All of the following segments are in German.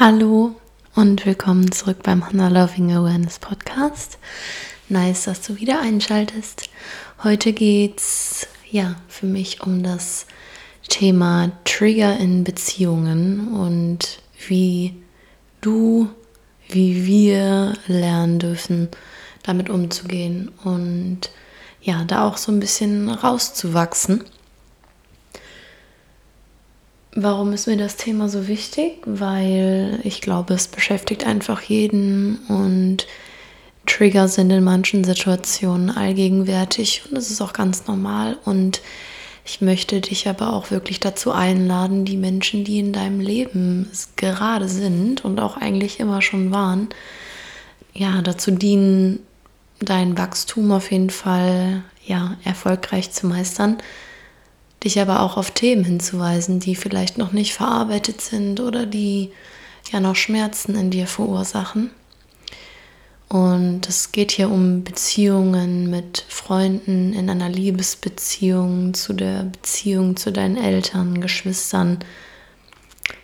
Hallo und willkommen zurück beim Hannah Loving Awareness Podcast. Nice, dass du wieder einschaltest. Heute geht's ja für mich um das Thema Trigger in Beziehungen und wie du, wie wir lernen dürfen, damit umzugehen und ja, da auch so ein bisschen rauszuwachsen. Warum ist mir das Thema so wichtig? Weil ich glaube, es beschäftigt einfach jeden und Trigger sind in manchen Situationen allgegenwärtig und es ist auch ganz normal und ich möchte dich aber auch wirklich dazu einladen, die Menschen, die in deinem Leben gerade sind und auch eigentlich immer schon waren, ja, dazu dienen, dein Wachstum auf jeden Fall ja erfolgreich zu meistern dich aber auch auf Themen hinzuweisen, die vielleicht noch nicht verarbeitet sind oder die ja noch Schmerzen in dir verursachen. Und es geht hier um Beziehungen mit Freunden, in einer Liebesbeziehung, zu der Beziehung zu deinen Eltern, Geschwistern,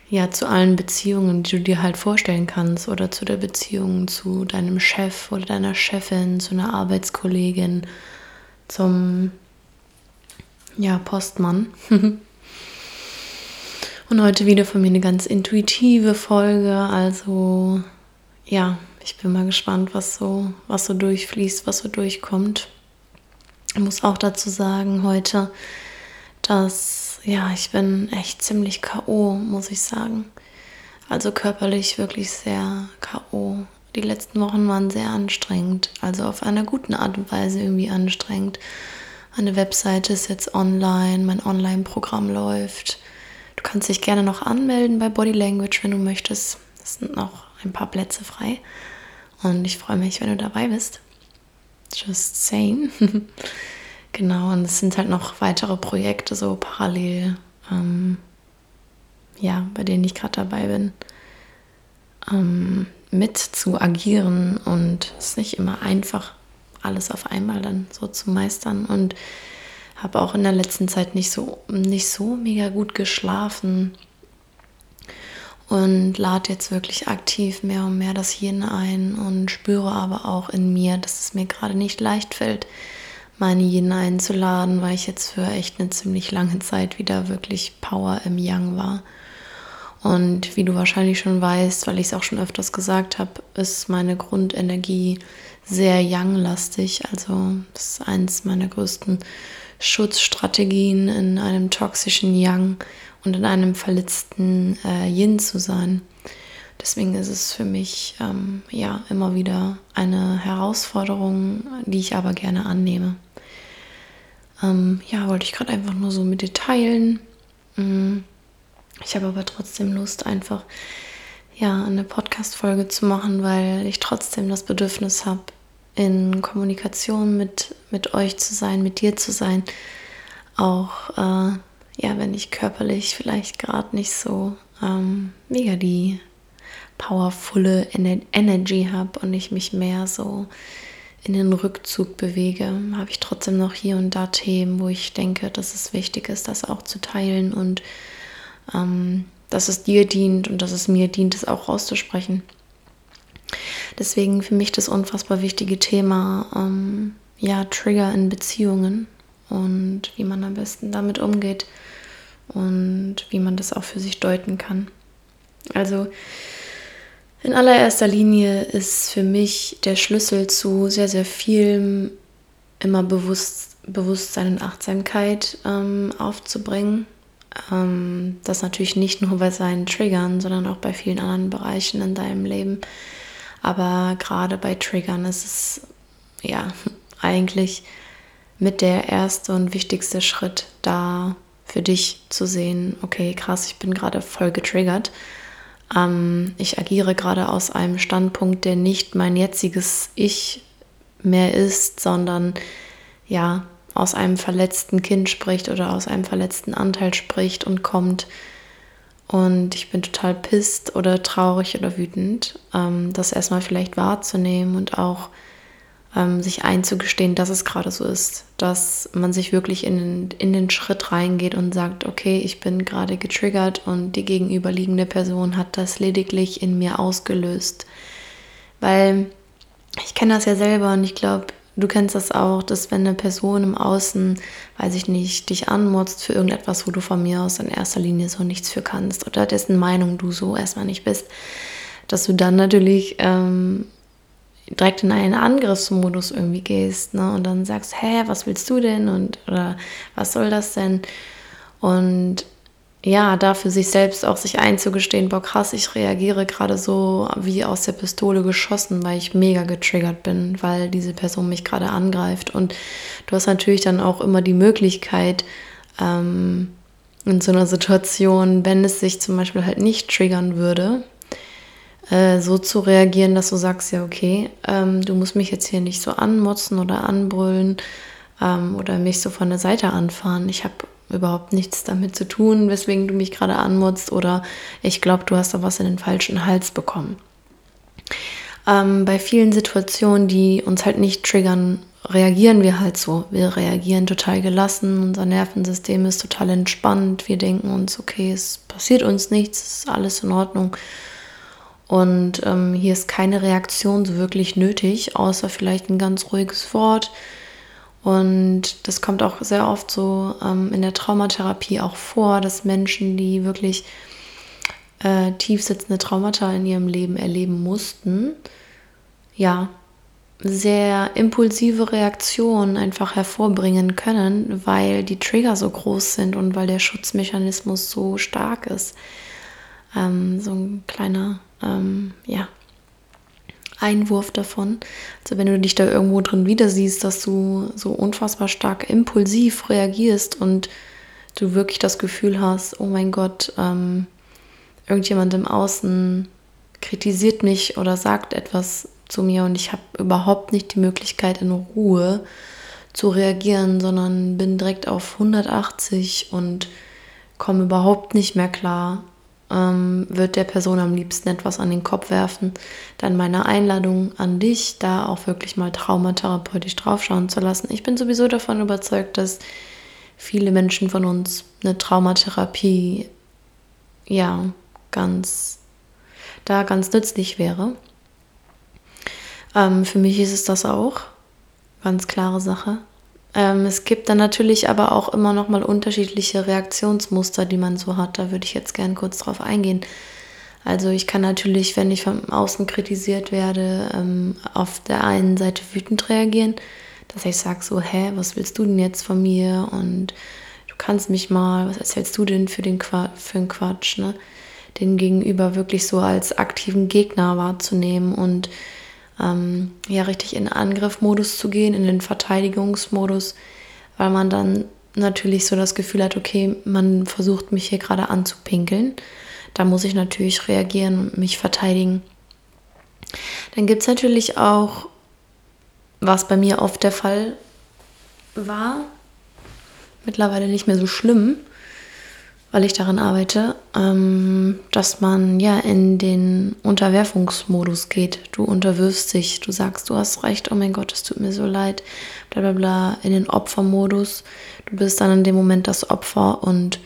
ja, zu allen Beziehungen, die du dir halt vorstellen kannst, oder zu der Beziehung zu deinem Chef oder deiner Chefin, zu einer Arbeitskollegin, zum ja, Postmann. Und heute wieder von mir eine ganz intuitive Folge. Also ja, ich bin mal gespannt, was so, was so durchfließt, was so durchkommt. Ich muss auch dazu sagen heute, dass ja, ich bin echt ziemlich KO, muss ich sagen. Also körperlich wirklich sehr KO. Die letzten Wochen waren sehr anstrengend, also auf einer guten Art und Weise irgendwie anstrengend. Meine Webseite ist jetzt online, mein Online-Programm läuft. Du kannst dich gerne noch anmelden bei Body Language, wenn du möchtest. Es sind noch ein paar Plätze frei. Und ich freue mich, wenn du dabei bist. Just saying. genau, und es sind halt noch weitere Projekte so parallel, ähm, ja, bei denen ich gerade dabei bin, ähm, mit zu agieren. Und es ist nicht immer einfach alles auf einmal dann so zu meistern und habe auch in der letzten Zeit nicht so, nicht so mega gut geschlafen und lade jetzt wirklich aktiv mehr und mehr das Yin ein und spüre aber auch in mir, dass es mir gerade nicht leicht fällt, meine Yin einzuladen, weil ich jetzt für echt eine ziemlich lange Zeit wieder wirklich Power im Yang war. Und wie du wahrscheinlich schon weißt, weil ich es auch schon öfters gesagt habe, ist meine Grundenergie sehr Yang-lastig. Also das ist eines meiner größten Schutzstrategien, in einem toxischen Yang und in einem verletzten äh, Yin zu sein. Deswegen ist es für mich ähm, ja immer wieder eine Herausforderung, die ich aber gerne annehme. Ähm, ja, wollte ich gerade einfach nur so mit dir teilen. Mm. Ich habe aber trotzdem Lust, einfach ja eine Podcast-Folge zu machen, weil ich trotzdem das Bedürfnis habe, in Kommunikation mit, mit euch zu sein, mit dir zu sein. Auch äh, ja, wenn ich körperlich vielleicht gerade nicht so ähm, mega die powervolle Ener Energy habe und ich mich mehr so in den Rückzug bewege, habe ich trotzdem noch hier und da Themen, wo ich denke, dass es wichtig ist, das auch zu teilen und ähm, dass es dir dient und dass es mir dient, es auch rauszusprechen. Deswegen für mich das unfassbar wichtige Thema, ähm, ja, Trigger in Beziehungen und wie man am besten damit umgeht und wie man das auch für sich deuten kann. Also in allererster Linie ist für mich der Schlüssel zu sehr, sehr viel immer Bewusst, Bewusstsein und Achtsamkeit ähm, aufzubringen. Ähm, das natürlich nicht nur bei seinen Triggern, sondern auch bei vielen anderen Bereichen in deinem Leben. Aber gerade bei Triggern ist es ja eigentlich mit der erste und wichtigste Schritt da für dich zu sehen, okay, krass, ich bin gerade voll getriggert. Ähm, ich agiere gerade aus einem Standpunkt, der nicht mein jetziges Ich mehr ist, sondern ja, aus einem verletzten Kind spricht oder aus einem verletzten Anteil spricht und kommt und ich bin total pisst oder traurig oder wütend, ähm, das erstmal vielleicht wahrzunehmen und auch ähm, sich einzugestehen, dass es gerade so ist, dass man sich wirklich in, in den Schritt reingeht und sagt, okay, ich bin gerade getriggert und die gegenüberliegende Person hat das lediglich in mir ausgelöst. Weil ich kenne das ja selber und ich glaube, du kennst das auch, dass wenn eine Person im Außen, weiß ich nicht, dich anmotzt für irgendetwas, wo du von mir aus in erster Linie so nichts für kannst oder dessen Meinung du so erstmal nicht bist, dass du dann natürlich ähm, direkt in einen Angriffsmodus irgendwie gehst ne? und dann sagst, hä, was willst du denn und oder was soll das denn? Und ja, da für sich selbst auch sich einzugestehen, boah krass, ich reagiere gerade so wie aus der Pistole geschossen, weil ich mega getriggert bin, weil diese Person mich gerade angreift. Und du hast natürlich dann auch immer die Möglichkeit, ähm, in so einer Situation, wenn es sich zum Beispiel halt nicht triggern würde, äh, so zu reagieren, dass du sagst, ja, okay, ähm, du musst mich jetzt hier nicht so anmotzen oder anbrüllen ähm, oder mich so von der Seite anfahren. Ich habe überhaupt nichts damit zu tun, weswegen du mich gerade anmutzt oder ich glaube, du hast da was in den falschen Hals bekommen. Ähm, bei vielen Situationen, die uns halt nicht triggern, reagieren wir halt so. Wir reagieren total gelassen, unser Nervensystem ist total entspannt, wir denken uns, okay, es passiert uns nichts, es ist alles in Ordnung. Und ähm, hier ist keine Reaktion so wirklich nötig, außer vielleicht ein ganz ruhiges Wort. Und das kommt auch sehr oft so ähm, in der Traumatherapie auch vor, dass Menschen, die wirklich äh, tief sitzende Traumata in ihrem Leben erleben mussten, ja, sehr impulsive Reaktionen einfach hervorbringen können, weil die Trigger so groß sind und weil der Schutzmechanismus so stark ist. Ähm, so ein kleiner ähm, ja, Einwurf davon. Also wenn du dich da irgendwo drin wieder siehst, dass du so unfassbar stark impulsiv reagierst und du wirklich das Gefühl hast, oh mein Gott, ähm, irgendjemand im Außen kritisiert mich oder sagt etwas zu mir und ich habe überhaupt nicht die Möglichkeit in Ruhe zu reagieren, sondern bin direkt auf 180 und komme überhaupt nicht mehr klar ähm, wird der Person am liebsten etwas an den Kopf werfen. Dann meine Einladung an dich, da auch wirklich mal traumatherapeutisch draufschauen zu lassen. Ich bin sowieso davon überzeugt, dass viele Menschen von uns eine Traumatherapie ja ganz da ganz nützlich wäre. Ähm, für mich ist es das auch. Ganz klare Sache. Ähm, es gibt dann natürlich aber auch immer noch mal unterschiedliche Reaktionsmuster, die man so hat. Da würde ich jetzt gerne kurz drauf eingehen. Also ich kann natürlich, wenn ich von außen kritisiert werde, ähm, auf der einen Seite wütend reagieren, dass ich sage so, hä, was willst du denn jetzt von mir? Und du kannst mich mal, was erzählst du denn für den Qua für einen Quatsch, ne? Den Gegenüber wirklich so als aktiven Gegner wahrzunehmen und ähm, ja richtig in Angriffmodus zu gehen, in den Verteidigungsmodus, weil man dann natürlich so das Gefühl hat, okay, man versucht mich hier gerade anzupinkeln. Da muss ich natürlich reagieren und mich verteidigen. Dann gibt es natürlich auch, was bei mir oft der Fall war, mittlerweile nicht mehr so schlimm, weil ich daran arbeite, ähm, dass man ja in den Unterwerfungsmodus geht. Du unterwirfst dich, du sagst, du hast recht, oh mein Gott, es tut mir so leid, bla bla bla, in den Opfermodus. Du bist dann in dem Moment das Opfer und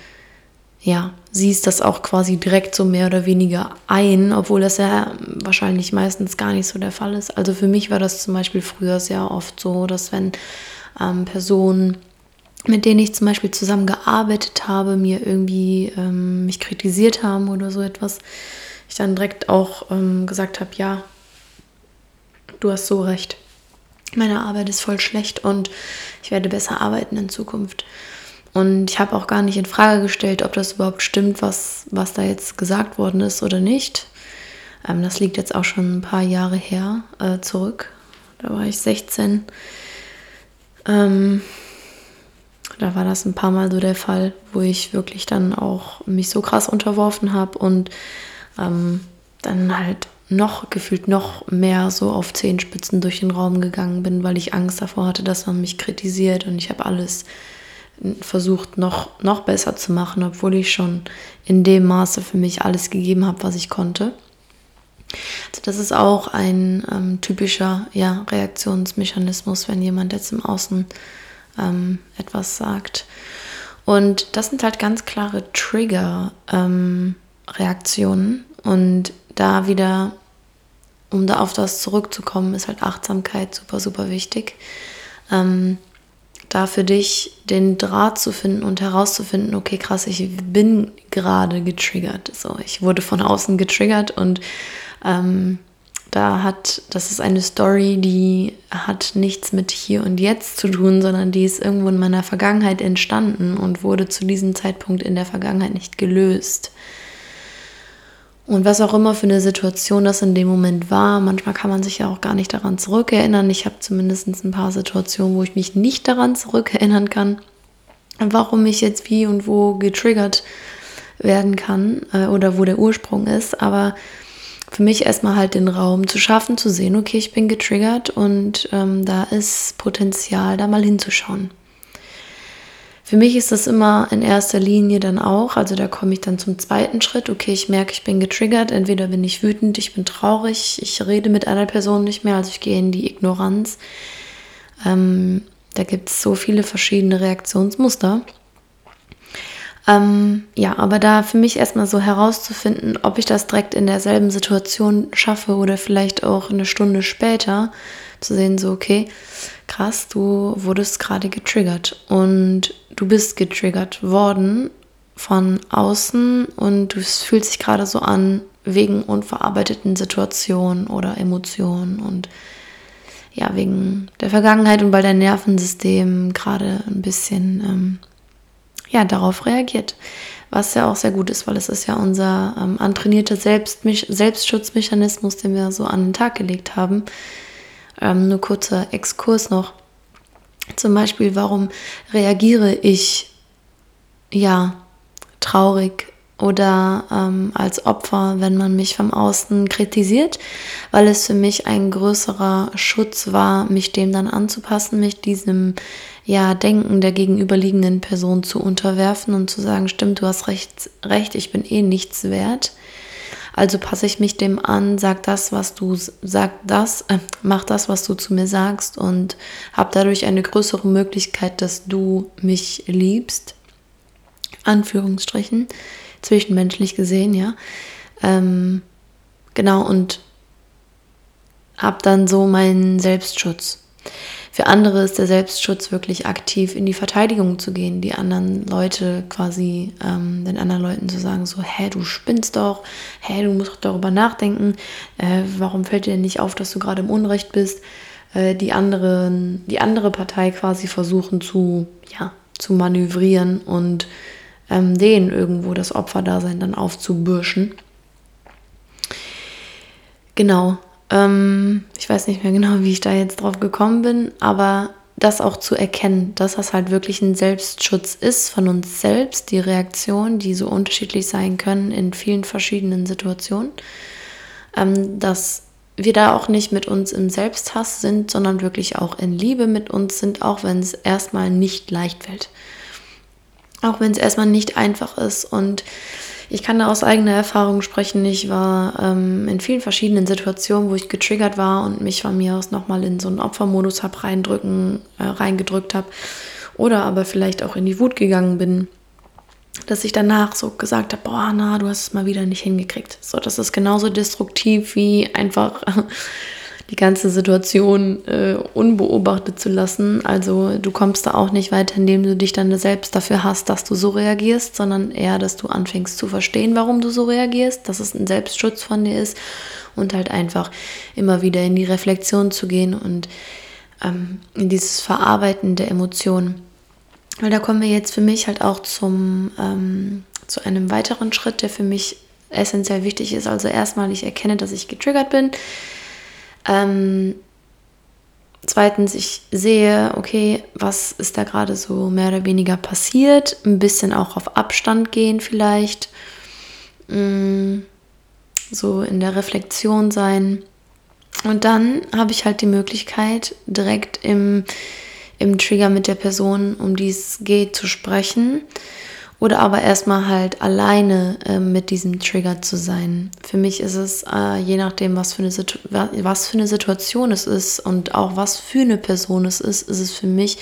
ja, siehst das auch quasi direkt so mehr oder weniger ein, obwohl das ja wahrscheinlich meistens gar nicht so der Fall ist. Also für mich war das zum Beispiel früher sehr oft so, dass wenn ähm, Personen mit denen ich zum Beispiel zusammen gearbeitet habe, mir irgendwie ähm, mich kritisiert haben oder so etwas, ich dann direkt auch ähm, gesagt habe, ja, du hast so recht. Meine Arbeit ist voll schlecht und ich werde besser arbeiten in Zukunft. Und ich habe auch gar nicht in Frage gestellt, ob das überhaupt stimmt, was, was da jetzt gesagt worden ist oder nicht. Ähm, das liegt jetzt auch schon ein paar Jahre her äh, zurück. Da war ich 16. Ähm, da war das ein paar Mal so der Fall, wo ich wirklich dann auch mich so krass unterworfen habe und ähm, dann halt noch gefühlt noch mehr so auf Zehenspitzen durch den Raum gegangen bin, weil ich Angst davor hatte, dass man mich kritisiert und ich habe alles versucht noch, noch besser zu machen, obwohl ich schon in dem Maße für mich alles gegeben habe, was ich konnte. Also das ist auch ein ähm, typischer ja, Reaktionsmechanismus, wenn jemand jetzt im Außen ähm, etwas sagt. Und das sind halt ganz klare Trigger-Reaktionen. Ähm, und da wieder, um da auf das zurückzukommen, ist halt Achtsamkeit super, super wichtig. Ähm, da für dich den Draht zu finden und herauszufinden, okay, krass, ich bin gerade getriggert. So, ich wurde von außen getriggert und ähm, da hat, das ist eine Story, die hat nichts mit hier und jetzt zu tun, sondern die ist irgendwo in meiner Vergangenheit entstanden und wurde zu diesem Zeitpunkt in der Vergangenheit nicht gelöst. Und was auch immer für eine Situation das in dem Moment war, manchmal kann man sich ja auch gar nicht daran zurückerinnern. Ich habe zumindest ein paar Situationen, wo ich mich nicht daran zurückerinnern kann, warum ich jetzt wie und wo getriggert werden kann äh, oder wo der Ursprung ist. Aber für mich erstmal halt den Raum zu schaffen, zu sehen, okay, ich bin getriggert und ähm, da ist Potenzial, da mal hinzuschauen. Für mich ist das immer in erster Linie dann auch, also da komme ich dann zum zweiten Schritt, okay, ich merke, ich bin getriggert, entweder bin ich wütend, ich bin traurig, ich rede mit einer Person nicht mehr, also ich gehe in die Ignoranz. Ähm, da gibt es so viele verschiedene Reaktionsmuster. Ähm, ja, aber da für mich erstmal so herauszufinden, ob ich das direkt in derselben Situation schaffe oder vielleicht auch eine Stunde später, zu sehen, so, okay, krass, du wurdest gerade getriggert und du bist getriggert worden von außen und du fühlst dich gerade so an wegen unverarbeiteten Situationen oder Emotionen und ja, wegen der Vergangenheit und weil dein Nervensystem gerade ein bisschen ähm, ja, darauf reagiert. Was ja auch sehr gut ist, weil es ist ja unser ähm, antrainierter Selbstmich Selbstschutzmechanismus, den wir so an den Tag gelegt haben. Ähm, nur kurzer Exkurs noch. Zum Beispiel, warum reagiere ich ja traurig oder ähm, als Opfer, wenn man mich vom Außen kritisiert, weil es für mich ein größerer Schutz war, mich dem dann anzupassen, mich diesem ja, Denken der gegenüberliegenden Person zu unterwerfen und zu sagen, stimmt, du hast recht, recht ich bin eh nichts wert. Also passe ich mich dem an, sag das, was du sag das, äh, mach das, was du zu mir sagst und habe dadurch eine größere Möglichkeit, dass du mich liebst. Anführungsstrichen zwischenmenschlich gesehen, ja. Ähm, genau, und habe dann so meinen Selbstschutz. Für andere ist der Selbstschutz wirklich aktiv in die Verteidigung zu gehen, die anderen Leute quasi, ähm, den anderen Leuten zu sagen, so, hä, du spinnst doch, hä, du musst doch darüber nachdenken, äh, warum fällt dir nicht auf, dass du gerade im Unrecht bist? Äh, die, anderen, die andere Partei quasi versuchen zu, ja, zu manövrieren und ähm, denen irgendwo das Opferdasein dann aufzubürschen. Genau. Ähm, ich weiß nicht mehr genau, wie ich da jetzt drauf gekommen bin, aber das auch zu erkennen, dass das halt wirklich ein Selbstschutz ist von uns selbst, die Reaktionen, die so unterschiedlich sein können in vielen verschiedenen Situationen, ähm, dass wir da auch nicht mit uns im Selbsthass sind, sondern wirklich auch in Liebe mit uns sind, auch wenn es erstmal nicht leicht fällt. Auch wenn es erstmal nicht einfach ist. Und ich kann da aus eigener Erfahrung sprechen. Ich war ähm, in vielen verschiedenen Situationen, wo ich getriggert war und mich von mir aus nochmal in so einen Opfermodus habe reindrücken, äh, reingedrückt habe. Oder aber vielleicht auch in die Wut gegangen bin. Dass ich danach so gesagt habe, boah, na, du hast es mal wieder nicht hingekriegt. So, das ist genauso destruktiv wie einfach die ganze Situation äh, unbeobachtet zu lassen. Also du kommst da auch nicht weiter, indem du dich dann selbst dafür hast, dass du so reagierst, sondern eher, dass du anfängst zu verstehen, warum du so reagierst, dass es ein Selbstschutz von dir ist und halt einfach immer wieder in die Reflexion zu gehen und ähm, in dieses Verarbeiten der Emotionen. Weil da kommen wir jetzt für mich halt auch zum, ähm, zu einem weiteren Schritt, der für mich essentiell wichtig ist. Also erstmal, ich erkenne, dass ich getriggert bin. Ähm, zweitens, ich sehe, okay, was ist da gerade so mehr oder weniger passiert. Ein bisschen auch auf Abstand gehen vielleicht. Mm, so in der Reflexion sein. Und dann habe ich halt die Möglichkeit, direkt im, im Trigger mit der Person, um die es geht, zu sprechen Oder aber erstmal halt alleine äh, mit diesem Trigger zu sein. Für mich ist es, äh, je nachdem, was für, eine was für eine Situation es ist und auch was für eine Person es ist, ist es für mich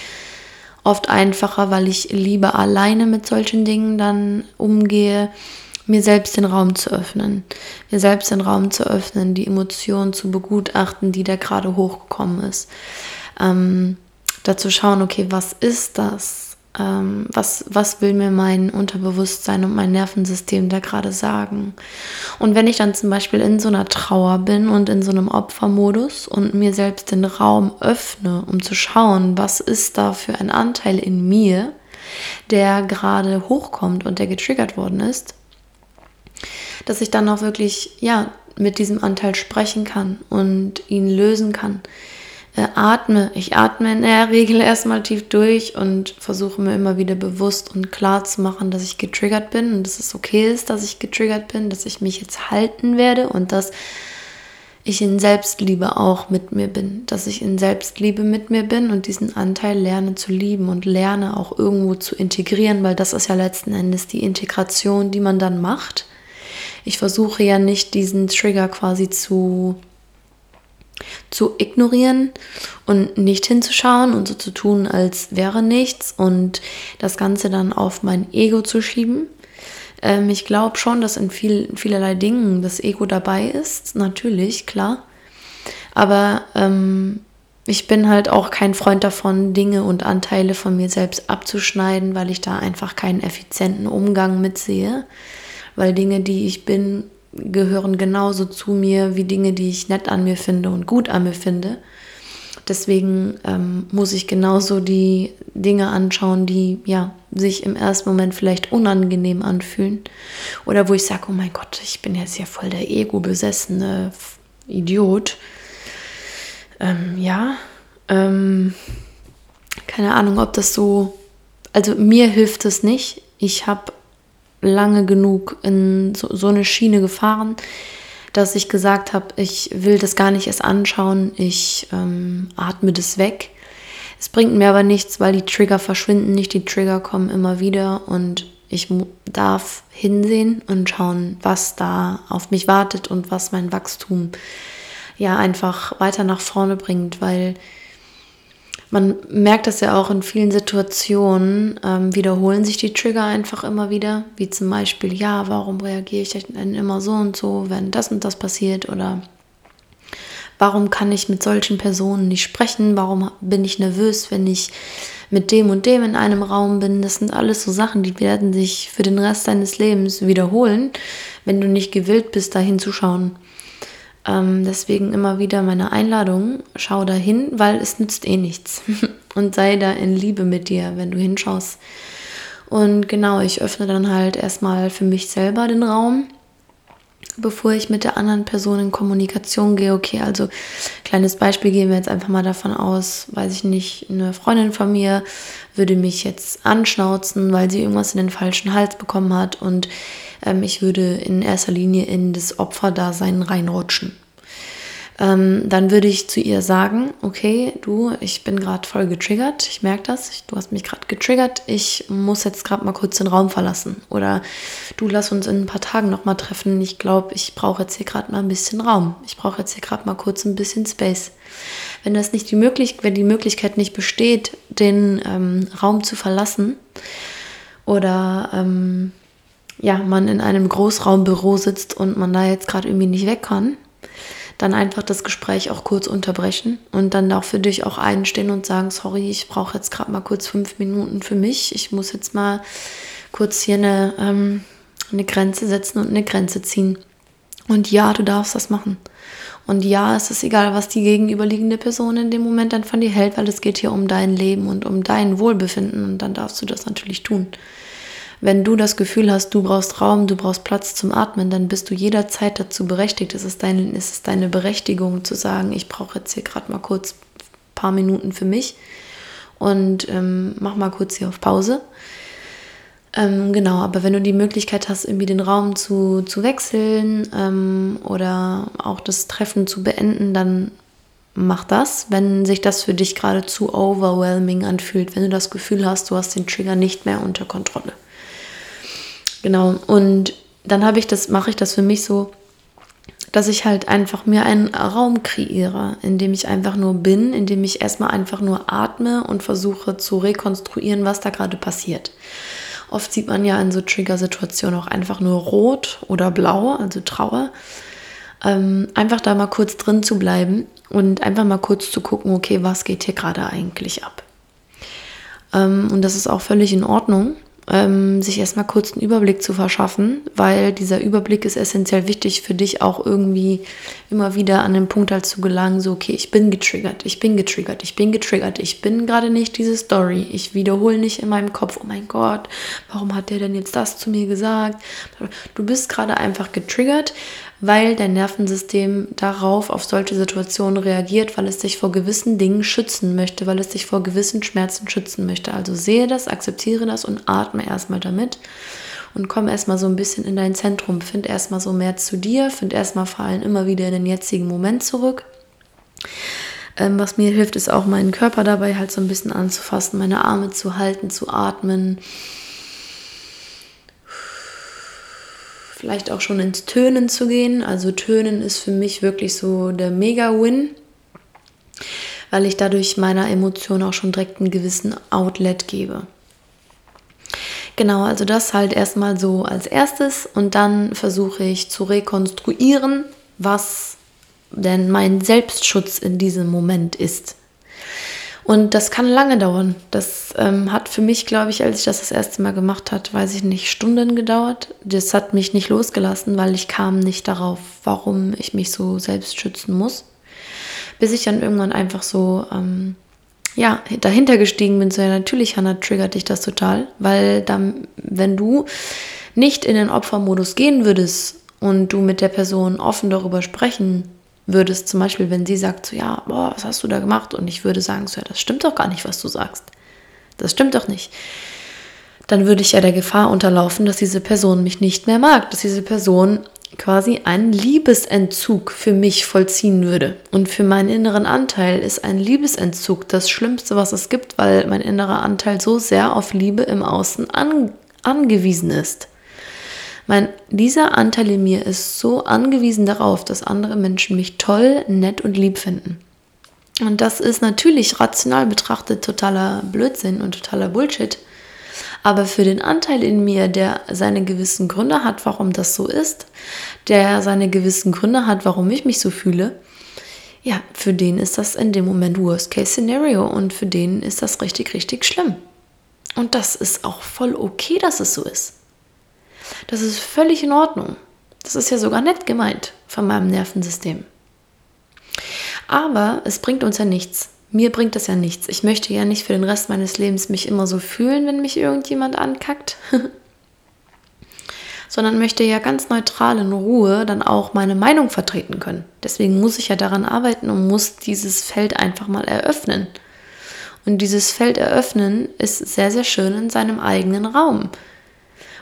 oft einfacher, weil ich lieber alleine mit solchen Dingen dann umgehe, mir selbst den Raum zu öffnen. Mir selbst den Raum zu öffnen, die Emotionen zu begutachten, die da gerade hochgekommen ist. Ähm, dazu schauen, okay, was ist das? Ähm, was, was will mir mein Unterbewusstsein und mein Nervensystem da gerade sagen. Und wenn ich dann zum Beispiel in so einer Trauer bin und in so einem Opfermodus und mir selbst den Raum öffne, um zu schauen, was ist da für ein Anteil in mir, der gerade hochkommt und der getriggert worden ist, dass ich dann auch wirklich, ja, mit diesem Anteil sprechen kann und ihn lösen kann äh, atme. Ich atme in der Regel erstmal tief durch und versuche mir immer wieder bewusst und klar zu machen, dass ich getriggert bin und dass es okay ist, dass ich getriggert bin, dass ich mich jetzt halten werde und dass ich in Selbstliebe auch mit mir bin, dass ich in Selbstliebe mit mir bin und diesen Anteil lerne zu lieben und lerne auch irgendwo zu integrieren, weil das ist ja letzten Endes die Integration, die man dann macht. Ich versuche ja nicht diesen Trigger quasi zu zu ignorieren und nicht hinzuschauen und so zu tun, als wäre nichts und das Ganze dann auf mein Ego zu schieben. Ähm, ich glaube schon, dass in viel, vielerlei Dingen das Ego dabei ist, natürlich, klar. Aber ähm, ich bin halt auch kein Freund davon, Dinge und Anteile von mir selbst abzuschneiden, weil ich da einfach keinen effizienten Umgang mitsehe. Weil Dinge, die ich bin, gehören genauso zu mir wie Dinge, die ich nett an mir finde und gut an mir finde. Deswegen ähm, muss ich genauso die Dinge anschauen, die ja sich im ersten Moment vielleicht unangenehm anfühlen. Oder wo ich sage, oh mein Gott, ich bin jetzt ja voll der ego-besessene Idiot. Ähm, ja, ähm, keine Ahnung, ob das so. Also mir hilft es nicht. Ich habe lange genug in so, so eine Schiene gefahren, dass ich gesagt habe, ich will das gar nicht erst anschauen, ich ähm, atme das weg. Es bringt mir aber nichts, weil die Trigger verschwinden nicht, die Trigger kommen immer wieder und ich darf hinsehen und schauen, was da auf mich wartet und was mein Wachstum ja einfach weiter nach vorne bringt, weil man merkt das ja auch in vielen Situationen, ähm, wiederholen sich die Trigger einfach immer wieder, wie zum Beispiel, ja, warum reagiere ich denn immer so und so, wenn das und das passiert oder warum kann ich mit solchen Personen nicht sprechen, warum bin ich nervös, wenn ich mit dem und dem in einem Raum bin. Das sind alles so Sachen, die werden sich für den Rest deines Lebens wiederholen, wenn du nicht gewillt bist, da hinzuschauen. Ähm, deswegen immer wieder meine Einladung, schau da hin, weil es nützt eh nichts. und sei da in Liebe mit dir, wenn du hinschaust. Und genau, ich öffne dann halt erstmal für mich selber den Raum, bevor ich mit der anderen Person in Kommunikation gehe. Okay, also kleines Beispiel gehen wir jetzt einfach mal davon aus, weiß ich nicht, eine Freundin von mir würde mich jetzt anschnauzen, weil sie irgendwas in den falschen Hals bekommen hat und ähm, ich würde in erster Linie in das Opferdasein reinrutschen. Ähm, dann würde ich zu ihr sagen, okay, du, ich bin gerade voll getriggert, ich merke das, ich, du hast mich gerade getriggert, ich muss jetzt gerade mal kurz den Raum verlassen. Oder du lass uns in ein paar Tagen nochmal treffen, ich glaube, ich brauche jetzt hier gerade mal ein bisschen Raum, ich brauche jetzt hier gerade mal kurz ein bisschen Space. Wenn das nicht die Möglichkeit, wenn die Möglichkeit nicht besteht, den ähm, Raum zu verlassen oder ähm, ja, man in einem Großraumbüro sitzt und man da jetzt gerade irgendwie nicht weg kann, dann einfach das Gespräch auch kurz unterbrechen und dann auch für dich auch einstehen und sagen, sorry, ich brauche jetzt gerade mal kurz fünf Minuten für mich. Ich muss jetzt mal kurz hier eine, ähm, eine Grenze setzen und eine Grenze ziehen. Und ja, du darfst das machen. Und ja, es ist egal, was die gegenüberliegende Person in dem Moment dann von dir hält, weil es geht hier um dein Leben und um dein Wohlbefinden und dann darfst du das natürlich tun. Wenn du das Gefühl hast, du brauchst Raum, du brauchst Platz zum Atmen, dann bist du jederzeit dazu berechtigt. Es ist, dein, es ist deine Berechtigung zu sagen, ich brauche jetzt hier gerade mal kurz ein paar Minuten für mich und ähm, mach mal kurz hier auf Pause. Ähm, genau, aber wenn du die Möglichkeit hast, irgendwie den Raum zu, zu wechseln ähm, oder auch das Treffen zu beenden, dann mach das, wenn sich das für dich gerade zu overwhelming anfühlt, wenn du das Gefühl hast, du hast den Trigger nicht mehr unter Kontrolle. Genau. Und dann habe ich das, mache ich das für mich so, dass ich halt einfach mir einen Raum kreiere, in dem ich einfach nur bin, in dem ich erstmal einfach nur atme und versuche zu rekonstruieren, was da gerade passiert. Oft sieht man ja in so Trigger-Situationen auch einfach nur rot oder blau, also Trauer. Ähm, einfach da mal kurz drin zu bleiben und einfach mal kurz zu gucken, okay, was geht hier gerade eigentlich ab. Ähm, und das ist auch völlig in Ordnung ähm, sich erstmal kurz einen Überblick zu verschaffen, weil dieser Überblick ist essentiell wichtig für dich auch irgendwie immer wieder an den Punkt halt zu gelangen, so okay, ich bin getriggert, ich bin getriggert, ich bin getriggert, ich bin gerade nicht diese Story, ich wiederhole nicht in meinem Kopf, oh mein Gott, warum hat der denn jetzt das zu mir gesagt? Du bist gerade einfach getriggert, weil dein Nervensystem darauf auf solche Situationen reagiert, weil es dich vor gewissen Dingen schützen möchte, weil es dich vor gewissen Schmerzen schützen möchte. Also sehe das, akzeptiere das und atme erstmal damit und komm erstmal so ein bisschen in dein Zentrum. Find erstmal so mehr zu dir, find erstmal vor allem immer wieder in den jetzigen Moment zurück. Ähm, was mir hilft, ist auch meinen Körper dabei halt so ein bisschen anzufassen, meine Arme zu halten, zu atmen vielleicht auch schon ins Tönen zu gehen. Also Tönen ist für mich wirklich so der Mega-Win, weil ich dadurch meiner Emotion auch schon direkt einen gewissen Outlet gebe. Genau, also das halt erstmal so als erstes und dann versuche ich zu rekonstruieren, was denn mein Selbstschutz in diesem Moment ist. Und das kann lange dauern. Das ähm, hat für mich, glaube ich, als ich das das erste Mal gemacht hat, weiß ich nicht, Stunden gedauert. Das hat mich nicht losgelassen, weil ich kam nicht darauf, warum ich mich so selbst schützen muss. Bis ich dann irgendwann einfach so, ähm, ja, dahinter gestiegen bin, so ja, natürlich, Hannah, triggert dich das total, weil dann, wenn du nicht in den Opfermodus gehen würdest und du mit der Person offen darüber sprechen würdest, zum Beispiel, wenn sie sagt, so ja, boah, was hast du da gemacht? Und ich würde sagen, so ja, das stimmt doch gar nicht, was du sagst. Das stimmt doch nicht. Dann würde ich ja der Gefahr unterlaufen, dass diese Person mich nicht mehr mag, dass diese Person quasi einen Liebesentzug für mich vollziehen würde. Und für meinen inneren Anteil ist ein Liebesentzug das Schlimmste, was es gibt, weil mein innerer Anteil so sehr auf Liebe im Außen an, angewiesen ist. Mein, dieser Anteil in mir ist so angewiesen darauf, dass andere Menschen mich toll, nett und lieb finden. Und das ist natürlich rational betrachtet totaler Blödsinn und totaler Bullshit. Aber für den Anteil in mir, der seine gewissen Gründe hat, warum das so ist, der seine gewissen Gründe hat, warum ich mich so fühle, ja, für den ist das in dem Moment Worst-Case-Szenario und für den ist das richtig, richtig schlimm. Und das ist auch voll okay, dass es so ist. Das ist völlig in Ordnung. Das ist ja sogar nett gemeint von meinem Nervensystem. Aber es bringt uns ja nichts. Mir bringt das ja nichts. Ich möchte ja nicht für den Rest meines Lebens mich immer so fühlen, wenn mich irgendjemand ankackt. Sondern möchte ja ganz neutral in Ruhe dann auch meine Meinung vertreten können. Deswegen muss ich ja daran arbeiten und muss dieses Feld einfach mal eröffnen. Und dieses Feld eröffnen ist sehr, sehr schön in seinem eigenen Raum.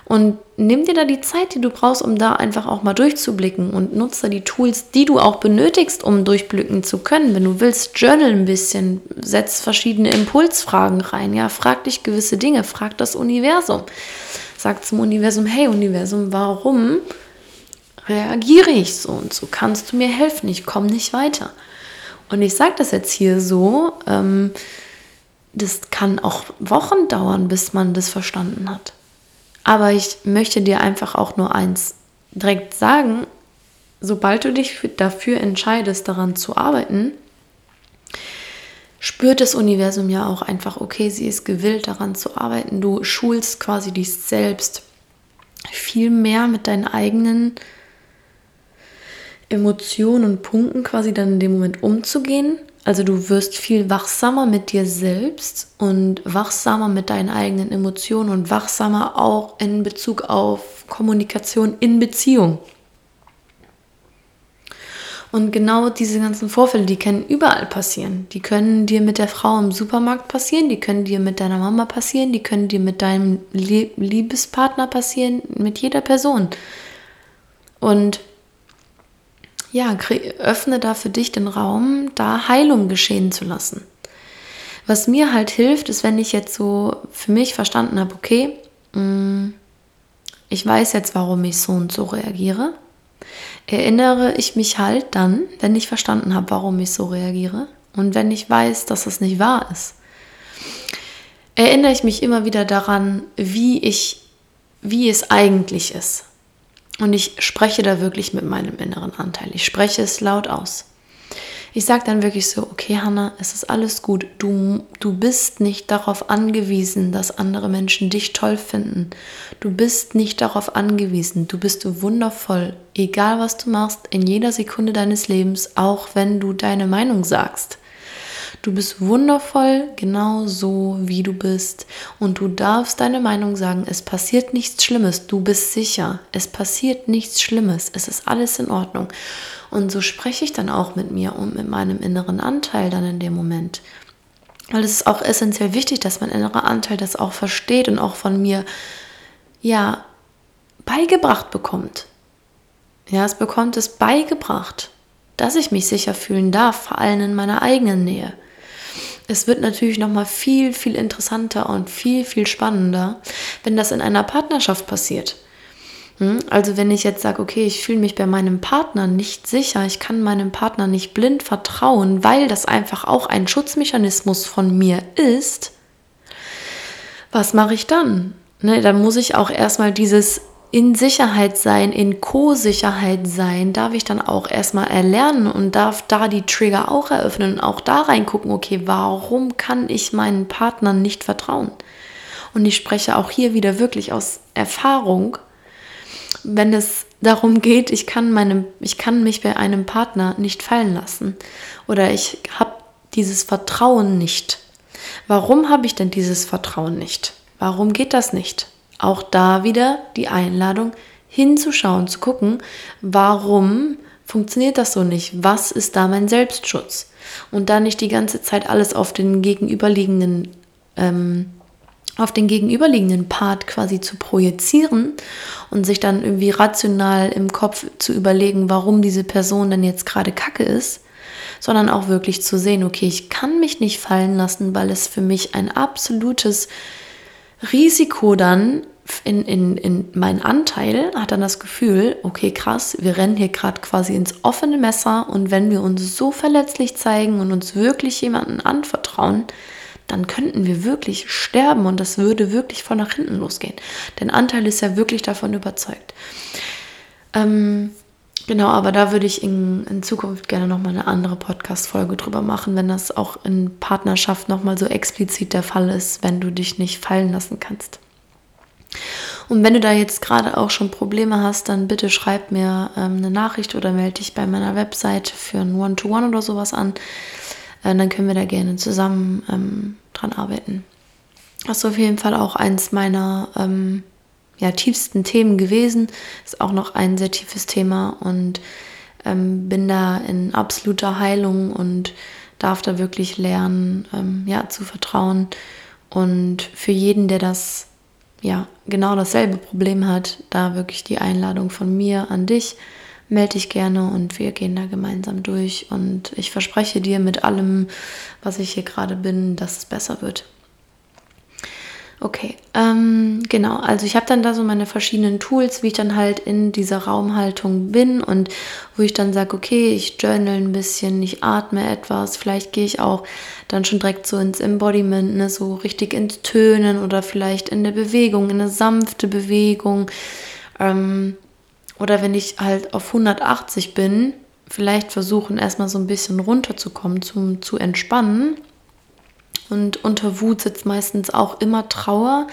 Und nimm dir da die Zeit, die du brauchst, um da einfach auch mal durchzublicken und nutze die Tools, die du auch benötigst, um durchblicken zu können. Wenn du willst, journal ein bisschen, setz verschiedene Impulsfragen rein, ja, frag dich gewisse Dinge, frag das Universum. Sag zum Universum, hey Universum, warum reagiere ich so und so? Kannst du mir helfen? Ich komme nicht weiter. Und ich sage das jetzt hier so, ähm, das kann auch Wochen dauern, bis man das verstanden hat. Aber ich möchte dir einfach auch nur eins direkt sagen, sobald du dich dafür entscheidest, daran zu arbeiten, spürt das Universum ja auch einfach, okay, sie ist gewillt, daran zu arbeiten. Du schulst quasi dich selbst viel mehr mit deinen eigenen Emotionen und Punkten quasi dann in dem Moment umzugehen also du wirst viel wachsamer mit dir selbst und wachsamer mit deinen eigenen Emotionen und wachsamer auch in Bezug auf Kommunikation in Beziehung. Und genau diese ganzen Vorfälle, die können überall passieren. Die können dir mit der Frau im Supermarkt passieren, die können dir mit deiner Mama passieren, die können dir mit deinem Liebespartner passieren, mit jeder Person. Und ja, öffne da für dich den Raum, da Heilung geschehen zu lassen. Was mir halt hilft, ist, wenn ich jetzt so für mich verstanden habe, okay, mm, ich weiß jetzt, warum ich so und so reagiere, erinnere ich mich halt dann, wenn ich verstanden habe, warum ich so reagiere und wenn ich weiß, dass es nicht wahr ist, erinnere ich mich immer wieder daran, wie ich, wie es eigentlich ist. Und ich spreche da wirklich mit meinem inneren Anteil. Ich spreche es laut aus. Ich sage dann wirklich so, okay, Hannah, es ist alles gut. Du, du bist nicht darauf angewiesen, dass andere Menschen dich toll finden. Du bist nicht darauf angewiesen. Du bist wundervoll, egal was du machst, in jeder Sekunde deines Lebens, auch wenn du deine Meinung sagst. Du bist wundervoll, genau so wie du bist. Und du darfst deine Meinung sagen. Es passiert nichts Schlimmes. Du bist sicher. Es passiert nichts Schlimmes. Es ist alles in Ordnung. Und so spreche ich dann auch mit mir und mit meinem inneren Anteil dann in dem Moment. Weil es ist auch essentiell wichtig, dass mein innerer Anteil das auch versteht und auch von mir, ja, beigebracht bekommt. Ja, es bekommt es beigebracht, dass ich mich sicher fühlen darf, vor allem in meiner eigenen Nähe. Es wird natürlich noch mal viel viel interessanter und viel viel spannender, wenn das in einer Partnerschaft passiert. Hm? Also wenn ich jetzt sage, okay, ich fühle mich bei meinem Partner nicht sicher, ich kann meinem Partner nicht blind vertrauen, weil das einfach auch ein Schutzmechanismus von mir ist, was mache ich dann? Ne, dann muss ich auch erstmal dieses in Sicherheit sein, in Co-Sicherheit sein, darf ich dann auch erstmal erlernen und darf da die Trigger auch eröffnen und auch da reingucken, okay, warum kann ich meinen Partnern nicht vertrauen? Und ich spreche auch hier wieder wirklich aus Erfahrung, wenn es darum geht, ich kann, meinem, ich kann mich bei einem Partner nicht fallen lassen oder ich habe dieses Vertrauen nicht. Warum habe ich denn dieses Vertrauen nicht? Warum geht das nicht? Auch da wieder die Einladung hinzuschauen, zu gucken, warum funktioniert das so nicht? Was ist da mein Selbstschutz? Und dann nicht die ganze Zeit alles auf den gegenüberliegenden ähm, auf den gegenüberliegenden Part quasi zu projizieren und sich dann irgendwie rational im Kopf zu überlegen, warum diese Person denn jetzt gerade kacke ist, sondern auch wirklich zu sehen, okay, ich kann mich nicht fallen lassen, weil es für mich ein absolutes Risiko dann in, in, in mein Anteil hat dann das Gefühl, okay, krass, wir rennen hier gerade quasi ins offene Messer und wenn wir uns so verletzlich zeigen und uns wirklich jemanden anvertrauen, dann könnten wir wirklich sterben und das würde wirklich von nach hinten losgehen. Denn Anteil ist ja wirklich davon überzeugt. Ähm, genau, aber da würde ich in, in Zukunft gerne nochmal eine andere Podcast-Folge drüber machen, wenn das auch in Partnerschaft nochmal so explizit der Fall ist, wenn du dich nicht fallen lassen kannst. Und wenn du da jetzt gerade auch schon Probleme hast, dann bitte schreib mir ähm, eine Nachricht oder melde dich bei meiner Website für ein One-to-One -One oder sowas an äh, dann können wir da gerne zusammen ähm, dran arbeiten. Das ist auf jeden Fall auch eins meiner ähm, ja, tiefsten Themen gewesen. Ist auch noch ein sehr tiefes Thema und ähm, bin da in absoluter Heilung und darf da wirklich lernen, ähm, ja, zu vertrauen. Und für jeden, der das ja genau dasselbe Problem hat, da wirklich die Einladung von mir an dich melde dich gerne und wir gehen da gemeinsam durch. Und ich verspreche dir mit allem, was ich hier gerade bin, dass es besser wird. Okay, ähm, genau. Also ich habe dann da so meine verschiedenen Tools, wie ich dann halt in dieser Raumhaltung bin und wo ich dann sage, okay, ich journal ein bisschen, ich atme etwas, vielleicht gehe ich auch dann schon direkt so ins Embodiment, ne, so richtig ins Tönen oder vielleicht in der Bewegung, in eine sanfte Bewegung. Ähm, oder wenn ich halt auf 180 bin, vielleicht versuchen erstmal so ein bisschen runterzukommen, zum, zu entspannen. Und unter Wut sitzt meistens auch immer Trauer.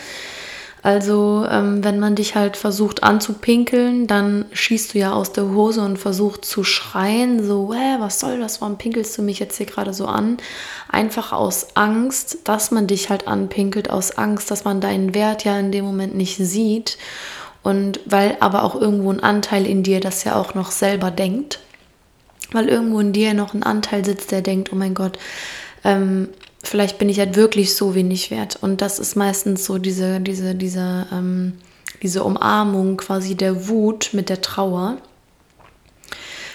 Also ähm, wenn man dich halt versucht anzupinkeln, dann schießt du ja aus der Hose und versuchst zu schreien, so, Hä, was soll das, warum pinkelst du mich jetzt hier gerade so an? Einfach aus Angst, dass man dich halt anpinkelt, aus Angst, dass man deinen Wert ja in dem Moment nicht sieht. Und weil aber auch irgendwo ein Anteil in dir das ja auch noch selber denkt, weil irgendwo in dir noch ein Anteil sitzt, der denkt, oh mein Gott, ähm, vielleicht bin ich halt wirklich so wenig wert. Und das ist meistens so diese, diese, diese, ähm, diese Umarmung quasi der Wut mit der Trauer,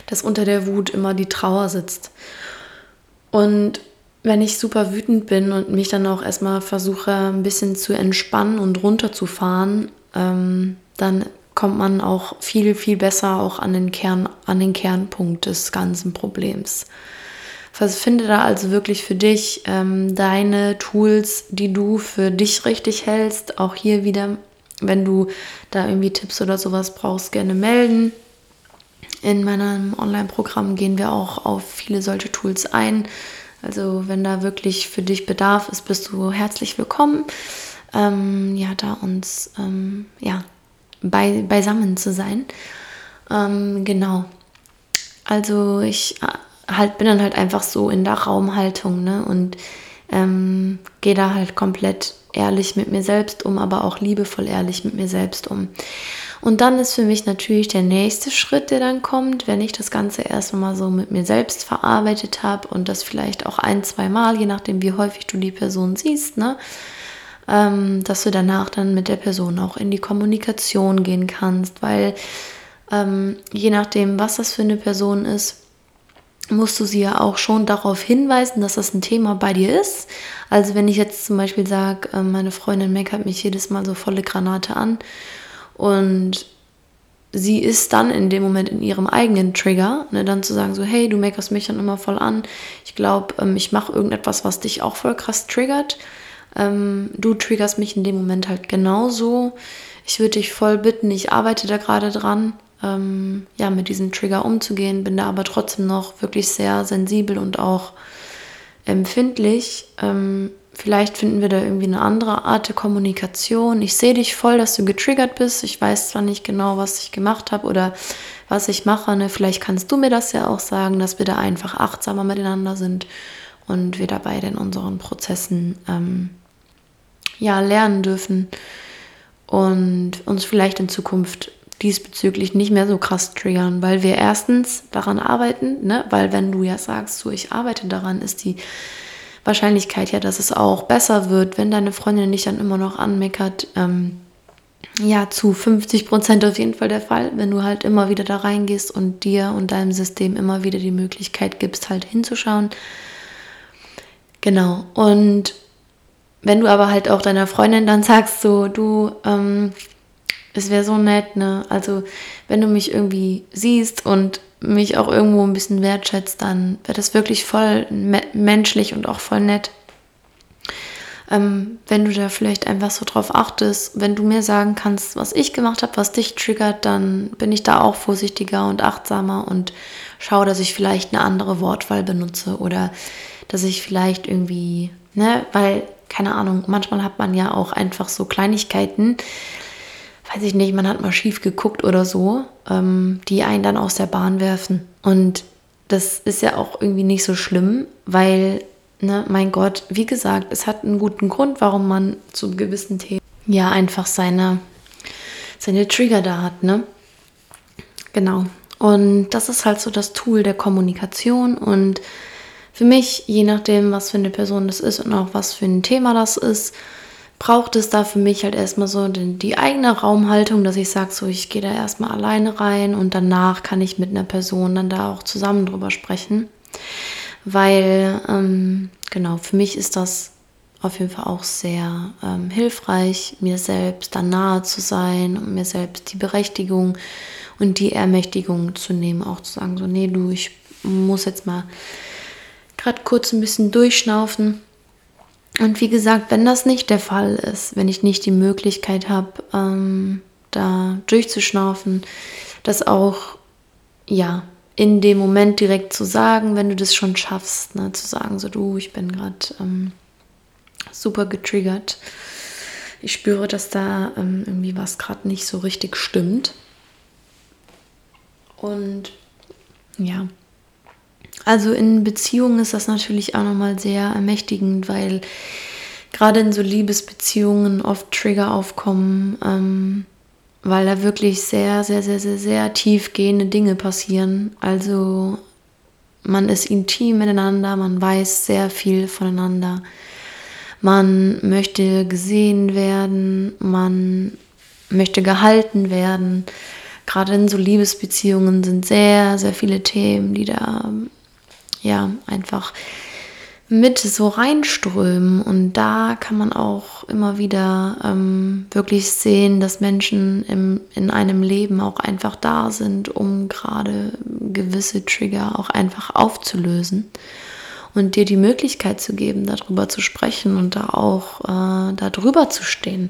dass unter der Wut immer die Trauer sitzt. Und wenn ich super wütend bin und mich dann auch erstmal versuche, ein bisschen zu entspannen und runterzufahren, ähm, dann kommt man auch viel, viel besser auch an den, Kern, an den Kernpunkt des ganzen Problems. Finde da also wirklich für dich ähm, deine Tools, die du für dich richtig hältst. Auch hier wieder, wenn du da irgendwie Tipps oder sowas brauchst, gerne melden. In meinem Online-Programm gehen wir auch auf viele solche Tools ein. Also wenn da wirklich für dich Bedarf ist, bist du herzlich willkommen. Ähm, ja, da uns ähm, ja, bei, beisammen zu sein. Ähm, genau. Also ich äh, halt, bin dann halt einfach so in der Raumhaltung ne? und ähm, gehe da halt komplett ehrlich mit mir selbst um, aber auch liebevoll ehrlich mit mir selbst um. Und dann ist für mich natürlich der nächste Schritt, der dann kommt, wenn ich das Ganze erst mal so mit mir selbst verarbeitet habe und das vielleicht auch ein, zwei Mal, je nachdem, wie häufig du die Person siehst, ne, ähm, dass du danach dann mit der Person auch in die Kommunikation gehen kannst, weil ähm, je nachdem, was das für eine Person ist, musst du sie ja auch schon darauf hinweisen, dass das ein Thema bei dir ist. Also wenn ich jetzt zum Beispiel sage, äh, meine Freundin meckert mich jedes Mal so volle Granate an und sie ist dann in dem Moment in ihrem eigenen Trigger, ne, dann zu sagen so, hey, du meckerst mich dann immer voll an. Ich glaube, ähm, ich mache irgendetwas, was dich auch voll krass triggert. Ähm, du triggerst mich in dem Moment halt genauso. Ich würde dich voll bitten, ich arbeite da gerade dran, ähm, ja, mit diesem Trigger umzugehen, bin da aber trotzdem noch wirklich sehr sensibel und auch empfindlich. Ähm, Vielleicht finden wir da irgendwie eine andere Art der Kommunikation. Ich sehe dich voll, dass du getriggert bist. Ich weiß zwar nicht genau, was ich gemacht habe oder was ich mache. Ne? Vielleicht kannst du mir das ja auch sagen, dass wir da einfach achtsamer miteinander sind und wir dabei in unseren Prozessen ähm, ja, lernen dürfen und uns vielleicht in Zukunft diesbezüglich nicht mehr so krass triggern, weil wir erstens daran arbeiten, ne? weil wenn du ja sagst, so ich arbeite daran, ist die Wahrscheinlichkeit ja, dass es auch besser wird, wenn deine Freundin dich dann immer noch anmeckert. Ähm, ja, zu 50 Prozent auf jeden Fall der Fall, wenn du halt immer wieder da reingehst und dir und deinem System immer wieder die Möglichkeit gibst, halt hinzuschauen. Genau. Und wenn du aber halt auch deiner Freundin dann sagst, so, du, ähm, es wäre so nett, ne? Also, wenn du mich irgendwie siehst und mich auch irgendwo ein bisschen wertschätzt, dann wäre das wirklich voll me menschlich und auch voll nett. Ähm, wenn du da vielleicht einfach so drauf achtest, wenn du mir sagen kannst, was ich gemacht habe, was dich triggert, dann bin ich da auch vorsichtiger und achtsamer und schaue, dass ich vielleicht eine andere Wortwahl benutze oder dass ich vielleicht irgendwie, ne, weil, keine Ahnung, manchmal hat man ja auch einfach so Kleinigkeiten, weiß ich nicht, man hat mal schief geguckt oder so, ähm, die einen dann aus der Bahn werfen. Und das ist ja auch irgendwie nicht so schlimm, weil, ne, mein Gott, wie gesagt, es hat einen guten Grund, warum man zu gewissen Themen ja einfach seine, seine Trigger da hat, ne? Genau. Und das ist halt so das Tool der Kommunikation und für mich, je nachdem, was für eine Person das ist und auch was für ein Thema das ist, braucht es da für mich halt erstmal so die, eigene Raumhaltung, dass ich sage, so ich gehe da erstmal alleine rein und danach kann ich mit einer Person dann da auch zusammen drüber sprechen. Weil, ähm, genau, für mich ist das auf jeden Fall auch sehr ähm, hilfreich, mir selbst dann nahe zu sein und mir selbst die Berechtigung und die Ermächtigung zu nehmen, auch zu sagen, so, nee, du, ich muss jetzt mal gerade kurz ein bisschen durchschnaufen und wie gesagt, wenn das nicht der Fall ist, wenn ich nicht die Möglichkeit habe, ähm, da durchzuschnaufen, das auch, ja, in dem Moment direkt zu sagen, wenn du das schon schaffst, ne, zu sagen, so du, ich bin gerade ähm, super getriggert. Ich spüre, dass da ähm, irgendwie was gerade nicht so richtig stimmt. Und ja, also in Beziehungen ist das natürlich auch nochmal sehr ermächtigend, weil gerade in so Liebesbeziehungen oft Trigger aufkommen, ähm, weil da wirklich sehr, sehr, sehr, sehr, sehr tiefgehende Dinge passieren. Also man ist intim miteinander, man weiß sehr viel voneinander. Man möchte gesehen werden, man möchte gehalten werden. Gerade in so Liebesbeziehungen sind sehr, sehr viele Themen, die da ja, einfach mit so reinströmen. Und da kann man auch immer wieder ähm, wirklich sehen, dass Menschen im, in einem Leben auch einfach da sind, um gerade gewisse Trigger auch einfach aufzulösen. Und dir die Möglichkeit zu geben, darüber zu sprechen und da auch äh, darüber zu stehen.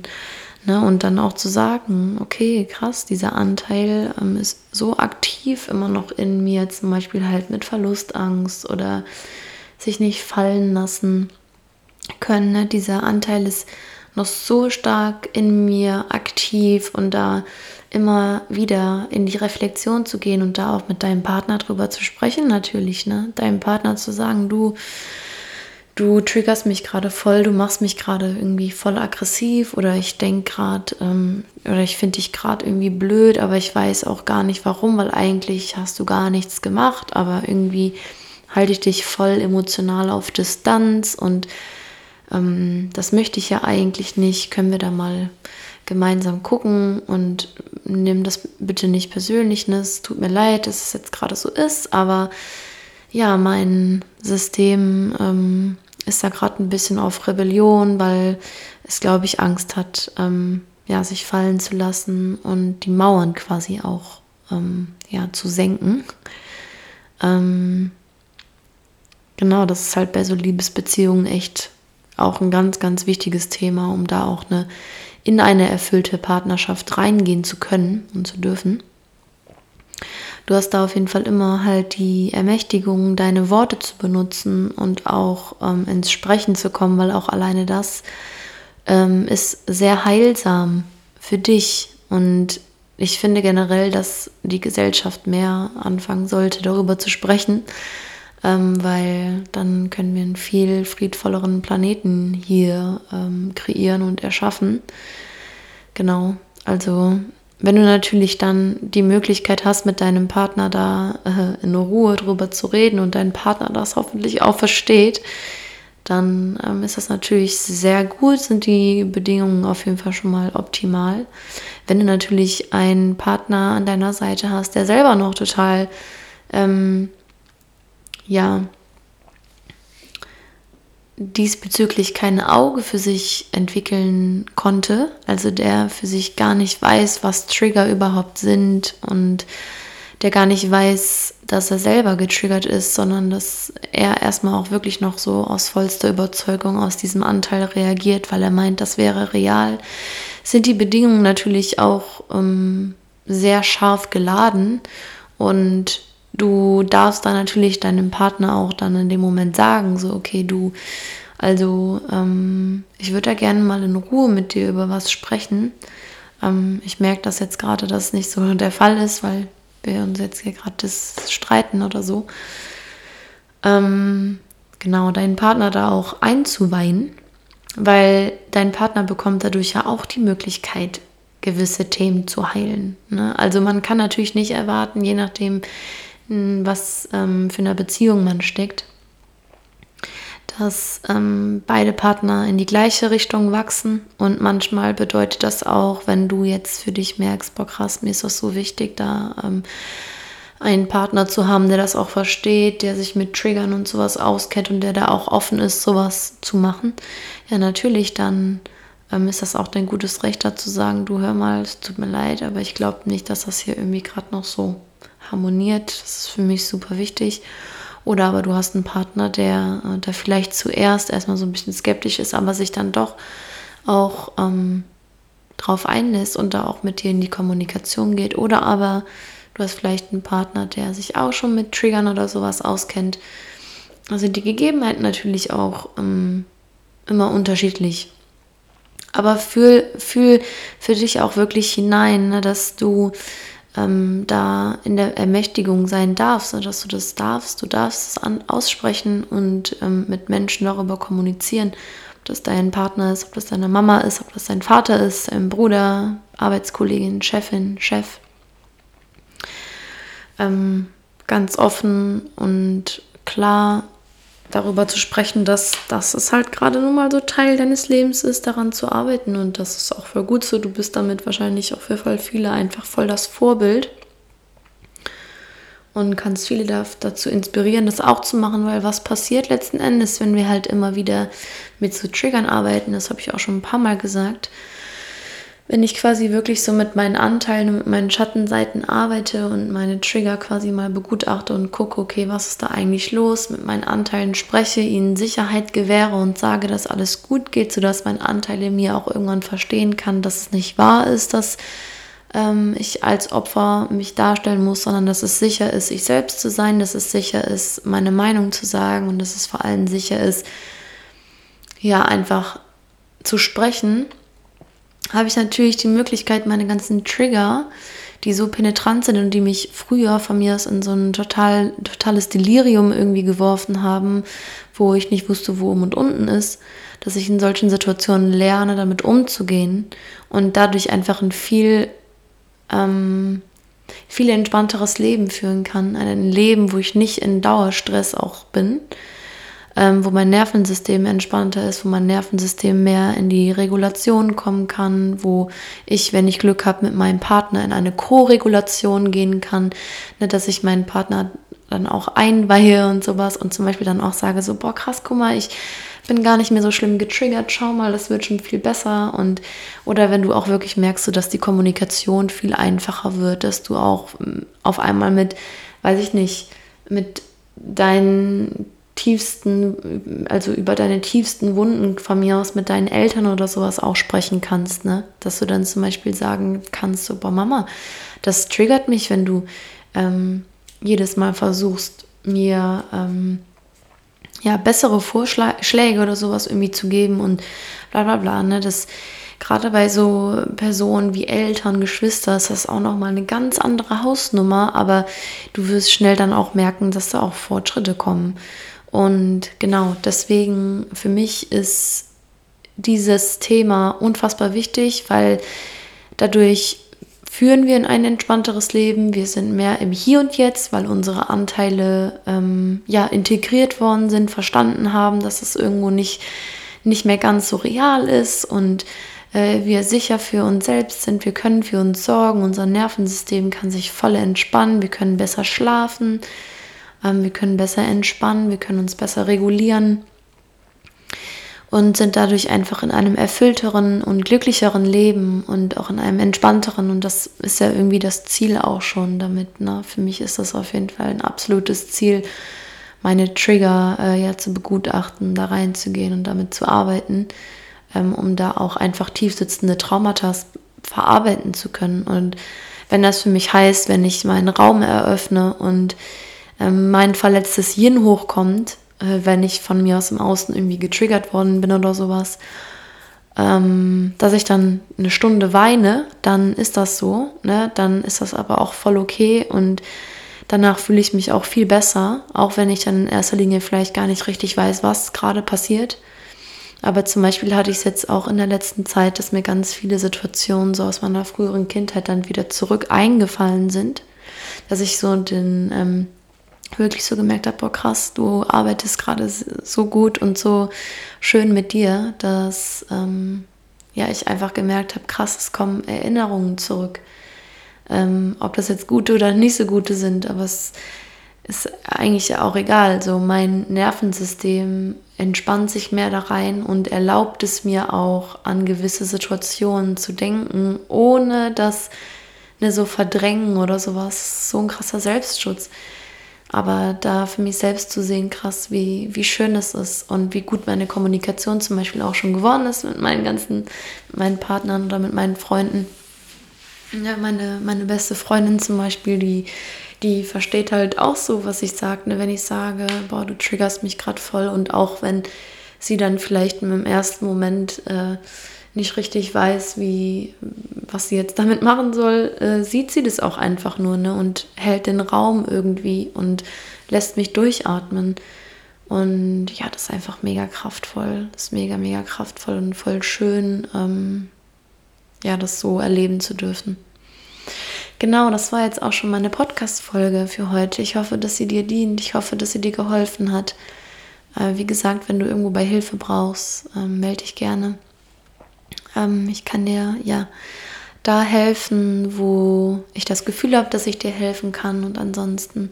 Ne? Und dann auch zu sagen, okay, krass, dieser Anteil ähm, ist so aktiv immer noch in mir, zum Beispiel halt mit Verlustangst oder sich nicht fallen lassen können. Ne? Dieser Anteil ist noch so stark in mir aktiv und da immer wieder in die Reflexion zu gehen und da auch mit deinem Partner drüber zu sprechen, natürlich, ne? Deinem Partner zu sagen, du, du triggerst mich gerade voll, du machst mich gerade irgendwie voll aggressiv oder ich denke gerade ähm, oder ich finde dich gerade irgendwie blöd, aber ich weiß auch gar nicht warum, weil eigentlich hast du gar nichts gemacht, aber irgendwie halte ich dich voll emotional auf Distanz und ähm, das möchte ich ja eigentlich nicht. Können wir da mal gemeinsam gucken und nimm das bitte nicht persönlich. Ne? Es tut mir leid, dass es jetzt gerade so ist, aber ja, mein System ähm, ist da gerade ein bisschen auf Rebellion, weil es, glaube ich, Angst hat, ähm, ja, sich fallen zu lassen und die Mauern quasi auch ähm, ja, zu senken. Ähm, genau, das ist halt bei so Liebesbeziehungen echt auch ein ganz, ganz wichtiges Thema, um da auch eine, in eine erfüllte Partnerschaft reingehen zu können und zu dürfen. Du hast da auf jeden Fall immer halt die Ermächtigung, deine Worte zu benutzen und auch ähm, ins Sprechen zu kommen, weil auch alleine das ähm, ist sehr heilsam für dich. Und ich finde generell, dass die Gesellschaft mehr anfangen sollte, darüber zu sprechen, ähm, weil dann können wir einen viel friedvolleren Planeten hier ähm, kreieren und erschaffen. Genau, also wenn du natürlich dann die Möglichkeit hast, mit deinem Partner da äh, in Ruhe drüber zu reden und dein Partner das hoffentlich auch versteht, dann ähm, ist das natürlich sehr gut, sind die Bedingungen auf jeden Fall schon mal optimal. Wenn du natürlich einen Partner an deiner Seite hast, der selber noch total ähm, ja, diesbezüglich kein Auge für sich entwickeln konnte, also der für sich gar nicht weiß, was Trigger überhaupt sind und der gar nicht weiß, dass er selber getriggert ist, sondern dass er erstmal auch wirklich noch so aus vollster Überzeugung aus diesem Anteil reagiert, weil er meint, das wäre real, sind die Bedingungen natürlich auch ähm, sehr scharf geladen und du darfst dann natürlich deinem Partner auch dann in dem Moment sagen, so, okay, du, also ähm, ich würde da gerne mal in Ruhe mit dir über was sprechen. Ähm, ich merke, dass jetzt gerade das nicht so der Fall ist, weil wir uns jetzt hier gerade das streiten oder so. Ähm, genau, deinen Partner da auch einzuweihen, weil dein Partner bekommt dadurch ja auch die Möglichkeit, gewisse Themen zu heilen. Ne? Also man kann natürlich nicht erwarten, je nachdem, was ähm, für eine Beziehung man steckt, dass ähm, beide Partner in die gleiche Richtung wachsen und manchmal bedeutet das auch, wenn du jetzt für dich merkst, boah krass, mir ist das so wichtig, da ähm, einen Partner zu haben, der das auch versteht, der sich mit Triggern und sowas auskennt und der da auch offen ist, sowas zu machen. Ja, natürlich, dann ähm, ist das auch dein gutes Recht dazu sagen, du hör mal, es tut mir leid, aber ich glaube nicht, dass das hier irgendwie gerade noch so harmoniert. Das ist für mich super wichtig. Oder aber du hast einen Partner, der, äh, der vielleicht zuerst erstmal so ein bisschen skeptisch ist, aber sich dann doch auch ähm, drauf einlässt und da auch mit dir in die Kommunikation geht. Oder aber du hast vielleicht einen Partner, der sich auch schon mit Triggern oder sowas auskennt. Also die Gegebenheiten natürlich auch ähm, immer unterschiedlich. Aber fühl, fühl für dich auch wirklich hinein, ne, dass du ähm, da in der Ermächtigung sein darfst, ne, dass du das darfst. Du darfst es an, aussprechen und ähm, mit Menschen darüber kommunizieren. Ob das dein Partner ist, ob das deine Mama ist, ob das dein Vater ist, dein Bruder, Arbeitskollegin, Chefin, Chef. Ähm, ganz offen und klar darüber zu sprechen, dass, dass es halt gerade nun mal so Teil deines Lebens ist, daran zu arbeiten. Und das ist auch voll gut so. Du bist damit wahrscheinlich auch für voll viele einfach voll das Vorbild. und kannst viele dazu inspirieren, das auch zu machen, weil was passiert letzten Endes, wenn wir halt immer wieder mit so Triggern arbeiten, das habe ich auch schon ein paar Mal gesagt, wenn ich quasi wirklich so mit meinen Anteilen und mit meinen Schattenseiten arbeite und meine Trigger quasi mal begutachte und gucke, okay, was ist da eigentlich los, mit meinen Anteilen spreche, ihnen Sicherheit gewähre und sage, dass alles gut geht, sodass mein Anteil in mir auch irgendwann verstehen kann, dass es nicht wahr ist, dass ähm, ich als Opfer mich darstellen muss, sondern dass es sicher ist, ich selbst zu sein, dass es sicher ist, meine Meinung zu sagen und dass es vor allem sicher ist, ja, einfach zu sprechen habe ich natürlich die Möglichkeit, meine ganzen Trigger, die so penetrant sind und die mich früher von mir aus in so ein total, totales Delirium irgendwie geworfen haben, wo ich nicht wusste, wo oben und unten ist, dass ich in solchen Situationen lerne, damit umzugehen und dadurch einfach ein viel, ähm, viel entspannteres Leben führen kann. Ein Leben, wo ich nicht in Dauerstress auch bin ähm, wo mein Nervensystem entspannter ist, wo mein Nervensystem mehr in die Regulation kommen kann, wo ich, wenn ich Glück habe, mit meinem Partner in eine Co-Regulation gehen kann, ne, dass ich meinen Partner dann auch einweihe und sowas und zum Beispiel dann auch sage so, boah krass, guck mal, ich bin gar nicht mehr so schlimm getriggert, schau mal, das wird schon viel besser und oder wenn du auch wirklich merkst, so, dass die Kommunikation viel einfacher wird, dass du auch ähm, auf einmal mit, weiß ich nicht, mit deinen tiefsten, also über deine tiefsten Wunden von mir aus mit deinen Eltern oder sowas auch sprechen kannst, ne? Dass du dann zum Beispiel sagen kannst, so, boah, Mama, das triggert mich, wenn du ähm, jedes Mal versuchst, mir ähm, ja, bessere Vorschläge oder sowas irgendwie zu geben und bla bla bla, ne? Das gerade bei so Personen wie Eltern, Geschwister ist das auch nochmal eine ganz andere Hausnummer, aber du wirst schnell dann auch merken, dass da auch Fortschritte kommen. Und genau deswegen für mich ist dieses Thema unfassbar wichtig, weil dadurch führen wir in ein entspannteres Leben. Wir sind mehr im Hier und Jetzt, weil unsere Anteile ähm, ja integriert worden sind, verstanden haben, dass es irgendwo nicht, nicht mehr ganz so real ist und äh, wir sicher für uns selbst sind. Wir können für uns sorgen. Unser Nervensystem kann sich voll entspannen. Wir können besser schlafen. Ähm, wir können besser entspannen, wir können uns besser regulieren und sind dadurch einfach in einem erfüllteren und glücklicheren Leben und auch in einem entspannteren. Und das ist ja irgendwie das Ziel auch schon damit. Ne? Für mich ist das auf jeden Fall ein absolutes Ziel, meine Trigger äh, ja zu begutachten, da reinzugehen und damit zu arbeiten, ähm, um da auch einfach tiefsitzende Traumata verarbeiten zu können. Und wenn das für mich heißt, wenn ich meinen Raum eröffne und mein verletztes Yin hochkommt, äh, wenn ich von mir aus im Außen irgendwie getriggert worden bin oder sowas, ähm, dass ich dann eine Stunde weine, dann ist das so, ne? dann ist das aber auch voll okay und danach fühle ich mich auch viel besser, auch wenn ich dann in erster Linie vielleicht gar nicht richtig weiß, was gerade passiert. Aber zum Beispiel hatte ich es jetzt auch in der letzten Zeit, dass mir ganz viele Situationen so aus meiner früheren Kindheit dann wieder zurück eingefallen sind, dass ich so den ähm, wirklich so gemerkt habe, boah krass, du arbeitest gerade so gut und so schön mit dir, dass ähm, ja ich einfach gemerkt habe, krass, es kommen Erinnerungen zurück. Ähm, ob das jetzt gute oder nicht so gute sind, aber es ist eigentlich auch egal. So mein Nervensystem entspannt sich mehr da rein und erlaubt es mir auch an gewisse Situationen zu denken, ohne dass eine so verdrängen oder sowas. So ein krasser Selbstschutz. Aber da für mich selbst zu sehen, krass, wie, wie schön es ist und wie gut meine Kommunikation zum Beispiel auch schon geworden ist mit meinen ganzen, meinen Partnern oder mit meinen Freunden. Ja, meine, meine beste Freundin zum Beispiel, die, die versteht halt auch so, was ich sage, ne? wenn ich sage, boah, du triggerst mich gerade voll und auch wenn sie dann vielleicht im ersten Moment äh, nicht richtig weiß, wie, was sie jetzt damit machen soll, äh, sieht sie das auch einfach nur ne? und hält den Raum irgendwie und lässt mich durchatmen. Und ja, das ist einfach mega kraftvoll. Das ist mega, mega kraftvoll und voll schön, ähm, ja, das so erleben zu dürfen. Genau, das war jetzt auch schon meine Podcast-Folge für heute. Ich hoffe, dass sie dir dient. Ich hoffe, dass sie dir geholfen hat. Äh, wie gesagt, wenn du irgendwo bei Hilfe brauchst, äh, melde dich gerne. Ähm, ich kann dir ja da helfen, wo ich das Gefühl habe, dass ich dir helfen kann. Und ansonsten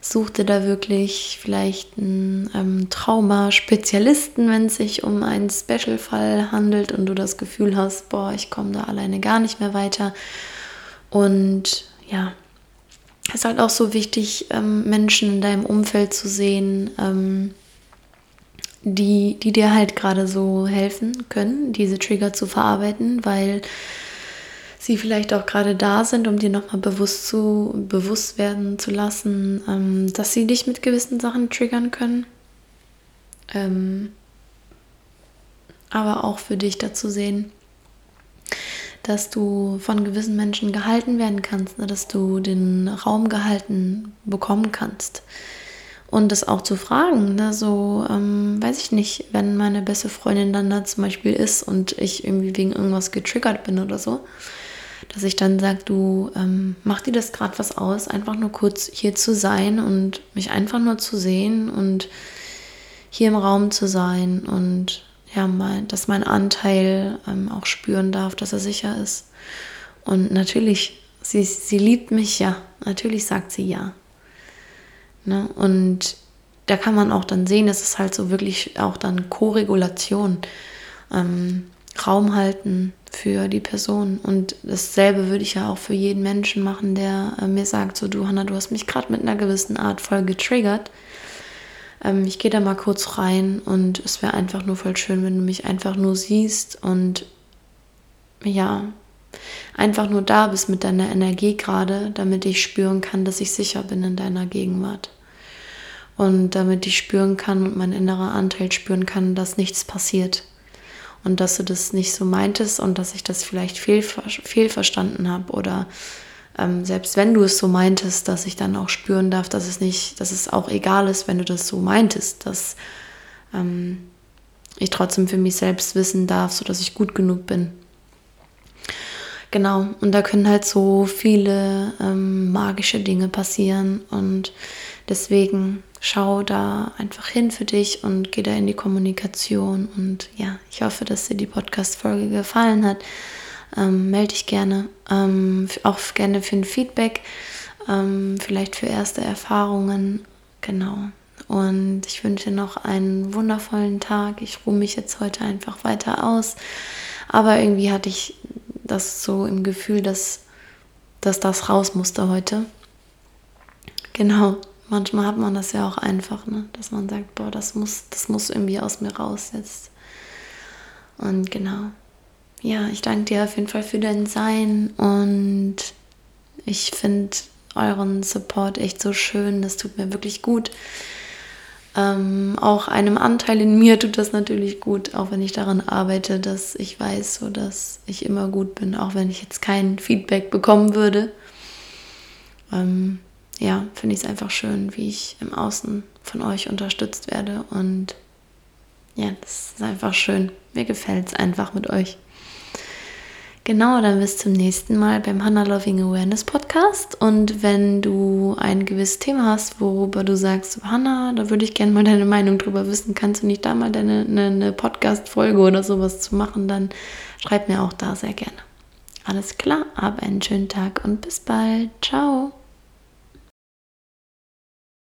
such dir da wirklich vielleicht einen ähm, Trauma-Spezialisten, wenn es sich um einen Special-Fall handelt und du das Gefühl hast, boah, ich komme da alleine gar nicht mehr weiter. Und ja, es ist halt auch so wichtig, ähm, Menschen in deinem Umfeld zu sehen, ähm, die, die dir halt gerade so helfen können, diese Trigger zu verarbeiten, weil sie vielleicht auch gerade da sind, um dir nochmal bewusst zu bewusst werden zu lassen, ähm, dass sie dich mit gewissen Sachen triggern können. Ähm, aber auch für dich dazu sehen, dass du von gewissen Menschen gehalten werden kannst, ne? dass du den Raum gehalten bekommen kannst. Und das auch zu fragen, ne? so, ähm, weiß ich nicht, wenn meine beste Freundin dann da zum Beispiel ist und ich irgendwie wegen irgendwas getriggert bin oder so, dass ich dann sage, du, ähm, mach dir das gerade was aus, einfach nur kurz hier zu sein und mich einfach nur zu sehen und hier im Raum zu sein und ja, mein, dass mein Anteil ähm, auch spüren darf, dass er sicher ist. Und natürlich, sie, sie liebt mich ja, natürlich sagt sie ja. Ne? Und da kann man auch dann sehen, dass es halt so wirklich auch dann Koregulation, ähm, Raum halten für die Person. Und dasselbe würde ich ja auch für jeden Menschen machen, der äh, mir sagt, so du Hanna, du hast mich gerade mit einer gewissen Art voll getriggert. Ähm, ich gehe da mal kurz rein und es wäre einfach nur voll schön, wenn du mich einfach nur siehst und ja, einfach nur da bist mit deiner Energie gerade, damit ich spüren kann, dass ich sicher bin in deiner Gegenwart. Und damit ich spüren kann und mein innerer Anteil spüren kann, dass nichts passiert. Und dass du das nicht so meintest und dass ich das vielleicht fehlverstanden habe oder ähm, selbst wenn du es so meintest, dass ich dann auch spüren darf, dass es nicht, dass es auch egal ist, wenn du das so meintest, dass ähm, ich trotzdem für mich selbst wissen darf, so dass ich gut genug bin. Genau, und da können halt so viele ähm, magische Dinge passieren und deswegen schau da einfach hin für dich und geh da in die Kommunikation und ja, ich hoffe, dass dir die Podcast-Folge gefallen hat ähm, melde dich gerne. Ähm, auch gerne für ein Feedback, ähm, vielleicht für erste Erfahrungen. Genau. Und ich wünsche noch einen wundervollen Tag. Ich ruhe mich jetzt heute einfach weiter aus. Aber irgendwie hatte ich das so im Gefühl, dass, dass das raus musste heute. Genau. Manchmal hat man das ja auch einfach, ne? dass man sagt, boah, das muss, das muss irgendwie aus mir raus jetzt. Und genau ja, ich danke dir auf jeden Fall für dein Sein und ich finde euren Support echt so schön. Das tut mir wirklich gut. Ähm, auch einem Anteil in mir tut das natürlich gut, auch wenn ich daran arbeite, dass ich weiß, so dass ich immer gut bin, auch wenn ich jetzt kein Feedback bekommen würde. Ähm, ja, finde ich es einfach schön, wie ich im Außen von euch unterstützt werde und ja, das ist einfach schön. Mir gefällt es einfach mit euch. Genau, dann bis zum nächsten Mal beim Hannah Loving Awareness Podcast. Und wenn du ein gewisses Thema hast, worüber du sagst, Hannah, da würde ich gerne mal deine Meinung drüber wissen, kannst du nicht da mal deine eine, eine Podcast-Folge oder sowas zu machen, dann schreib mir auch da sehr gerne. Alles klar, hab einen schönen Tag und bis bald. Ciao.